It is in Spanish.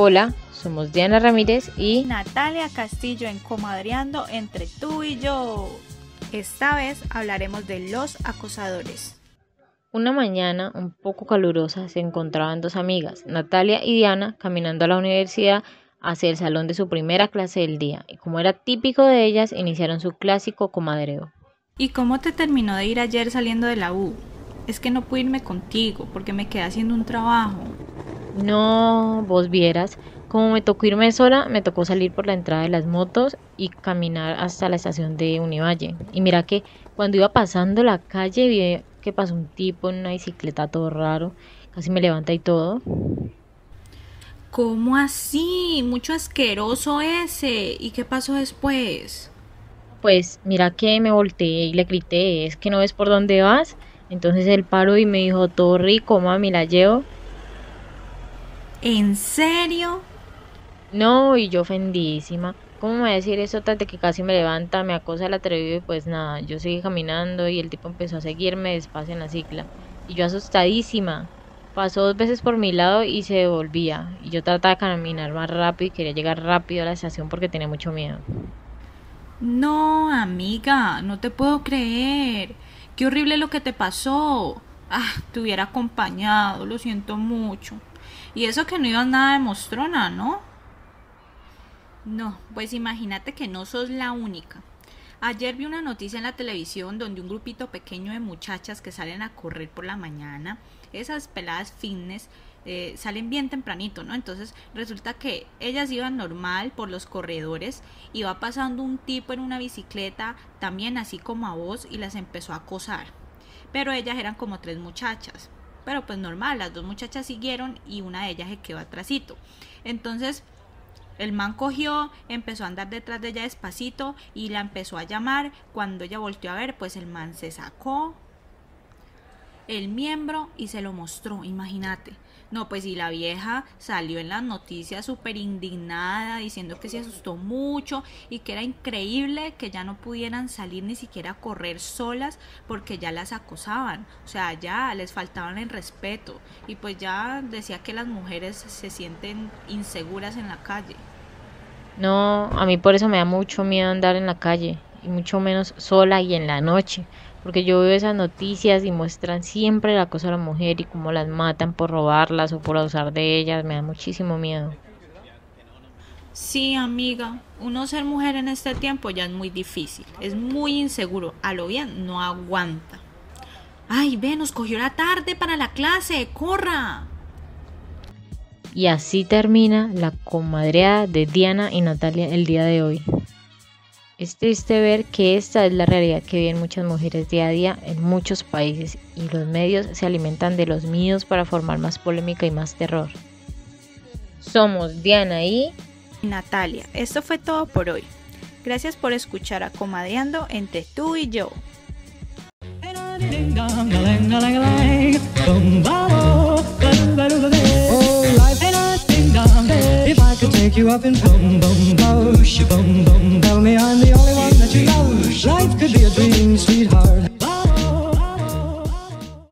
Hola, somos Diana Ramírez y Natalia Castillo en Comadreando entre tú y yo. Esta vez hablaremos de los acosadores. Una mañana un poco calurosa se encontraban dos amigas, Natalia y Diana, caminando a la universidad hacia el salón de su primera clase del día, y como era típico de ellas, iniciaron su clásico comadreo. ¿Y cómo te terminó de ir ayer saliendo de la U? Es que no pude irme contigo porque me quedé haciendo un trabajo. No, vos vieras, como me tocó irme sola, me tocó salir por la entrada de las motos y caminar hasta la estación de Univalle. Y mira que cuando iba pasando la calle vi que pasó un tipo en una bicicleta todo raro, casi me levanta y todo. ¿Cómo así? Mucho asqueroso ese. ¿Y qué pasó después? Pues mira que me volteé y le grité, es que no ves por dónde vas. Entonces él paró y me dijo, todo rico, mami, la llevo. ¿En serio? No, y yo ofendidísima. ¿Cómo me va a decir eso tras de que casi me levanta, me acosa el atrevido y pues nada, yo seguí caminando y el tipo empezó a seguirme despacio en la cicla. Y yo asustadísima. Pasó dos veces por mi lado y se devolvía. Y yo trataba de caminar más rápido y quería llegar rápido a la estación porque tenía mucho miedo. No, amiga, no te puedo creer. Qué horrible lo que te pasó. Ah, te hubiera acompañado, lo siento mucho. Y eso que no ibas nada de mostrona, ¿no? No, pues imagínate que no sos la única. Ayer vi una noticia en la televisión donde un grupito pequeño de muchachas que salen a correr por la mañana, esas peladas fitness, eh, salen bien tempranito, ¿no? Entonces resulta que ellas iban normal por los corredores y va pasando un tipo en una bicicleta, también así como a vos, y las empezó a acosar. Pero ellas eran como tres muchachas. Pero pues normal, las dos muchachas siguieron y una de ellas se quedó atrásito. Entonces el man cogió, empezó a andar detrás de ella despacito y la empezó a llamar. Cuando ella volteó a ver, pues el man se sacó el miembro y se lo mostró, imagínate. No, pues y la vieja salió en las noticias súper indignada, diciendo que se asustó mucho y que era increíble que ya no pudieran salir ni siquiera a correr solas porque ya las acosaban. O sea, ya les faltaban el respeto. Y pues ya decía que las mujeres se sienten inseguras en la calle. No, a mí por eso me da mucho miedo andar en la calle y mucho menos sola y en la noche porque yo veo esas noticias y muestran siempre la cosa de la mujer y cómo las matan por robarlas o por abusar de ellas, me da muchísimo miedo. Sí, amiga, uno ser mujer en este tiempo ya es muy difícil, es muy inseguro, a lo bien no aguanta. Ay, ve, nos cogió la tarde para la clase, corra. Y así termina la comadreada de Diana y Natalia el día de hoy. Es triste ver que esta es la realidad que viven muchas mujeres día a día en muchos países y los medios se alimentan de los miedos para formar más polémica y más terror. Somos Diana y Natalia. Esto fue todo por hoy. Gracias por escuchar a Comadeando entre tú y yo. take you up in boom, boom, boom,